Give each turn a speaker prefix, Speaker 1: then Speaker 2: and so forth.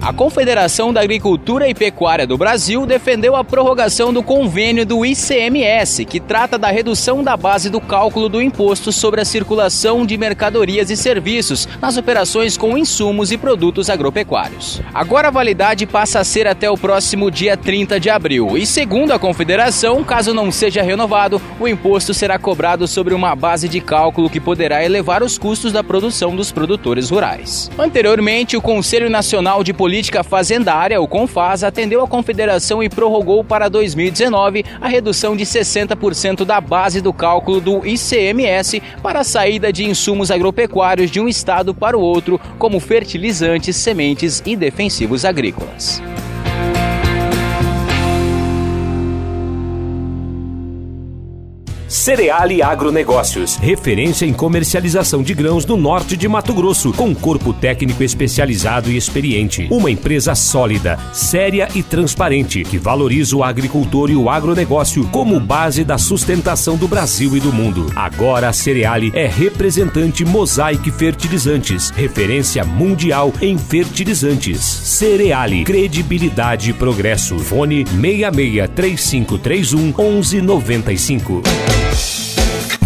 Speaker 1: A Confederação da Agricultura e Pecuária do Brasil defendeu a prorrogação do convênio do ICMS, que trata da redução da base do cálculo do imposto sobre a circulação de mercadorias e serviços nas operações com insumos e produtos agropecuários. Agora a validade passa a ser até o próximo dia 30 de abril, e segundo a Confederação, caso não seja renovado, o imposto será cobrado sobre uma base de cálculo que poderá elevar os custos da produção dos produtores rurais. Anteriormente, o Conselho Nacional de Política Fazendária, o CONFAS, atendeu a Confederação e prorrogou para 2019 a redução de 60% da base do cálculo do ICMS para a saída de insumos agropecuários de um estado para o outro, como fertilizantes, sementes e defensivos agrícolas.
Speaker 2: Cereale Agronegócios, referência em comercialização de grãos no norte de Mato Grosso, com corpo técnico especializado e experiente. Uma empresa sólida, séria e transparente, que valoriza o agricultor e o agronegócio como base da sustentação do Brasil e do mundo. Agora a Cereale é representante Mosaic Fertilizantes, referência mundial em fertilizantes. Cereale, credibilidade e progresso. Fone 66 3531 1195.